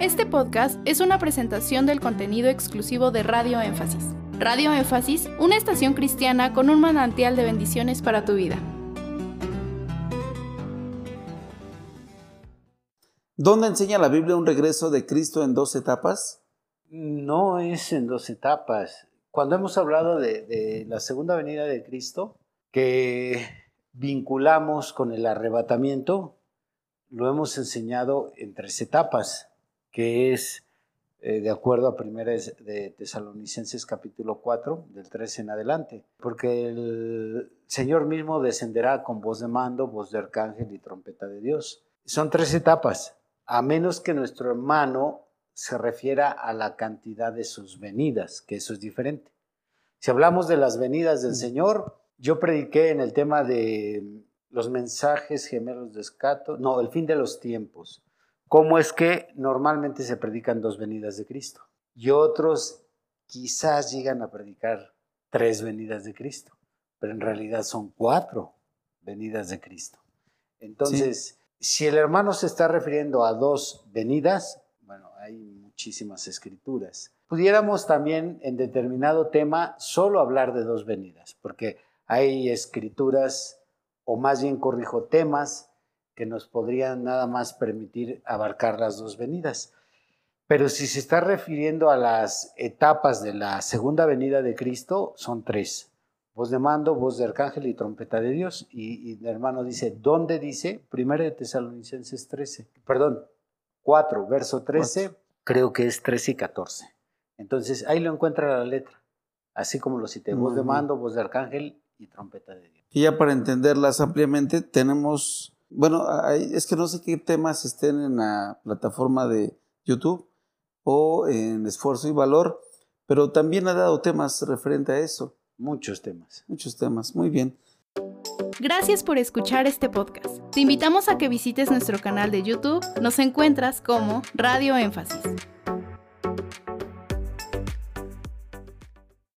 Este podcast es una presentación del contenido exclusivo de Radio Énfasis. Radio Énfasis, una estación cristiana con un manantial de bendiciones para tu vida. ¿Dónde enseña la Biblia un regreso de Cristo en dos etapas? No es en dos etapas. Cuando hemos hablado de, de la segunda venida de Cristo, que vinculamos con el arrebatamiento, lo hemos enseñado en tres etapas, que es eh, de acuerdo a primera de Tesalonicenses capítulo 4, del 13 en adelante, porque el Señor mismo descenderá con voz de mando, voz de arcángel y trompeta de Dios. Son tres etapas, a menos que nuestro hermano se refiera a la cantidad de sus venidas, que eso es diferente. Si hablamos de las venidas del Señor, yo prediqué en el tema de los mensajes gemelos de escato, no, el fin de los tiempos. ¿Cómo es que normalmente se predican dos venidas de Cristo? Y otros quizás llegan a predicar tres venidas de Cristo, pero en realidad son cuatro venidas de Cristo. Entonces, si el hermano se está refiriendo a dos venidas, bueno, hay muchísimas escrituras. Pudiéramos también en determinado tema solo hablar de dos venidas, porque hay escrituras o más bien corrijo temas que nos podrían nada más permitir abarcar las dos venidas. Pero si se está refiriendo a las etapas de la segunda venida de Cristo, son tres. Voz de mando, voz de arcángel y trompeta de Dios. Y, el hermano dice, ¿dónde dice? Primero de Tesalonicenses 13, perdón, 4, verso 13, creo que es 13 y 14. Entonces ahí lo encuentra la letra, así como lo cité, voz de mando, voz de arcángel y trompeta de Dios. Y ya para entenderlas ampliamente, tenemos, bueno, es que no sé qué temas estén en la plataforma de YouTube o en Esfuerzo y Valor, pero también ha dado temas referente a eso. Muchos temas. Muchos temas, muy bien. Gracias por escuchar este podcast. Te invitamos a que visites nuestro canal de YouTube. Nos encuentras como Radio Énfasis.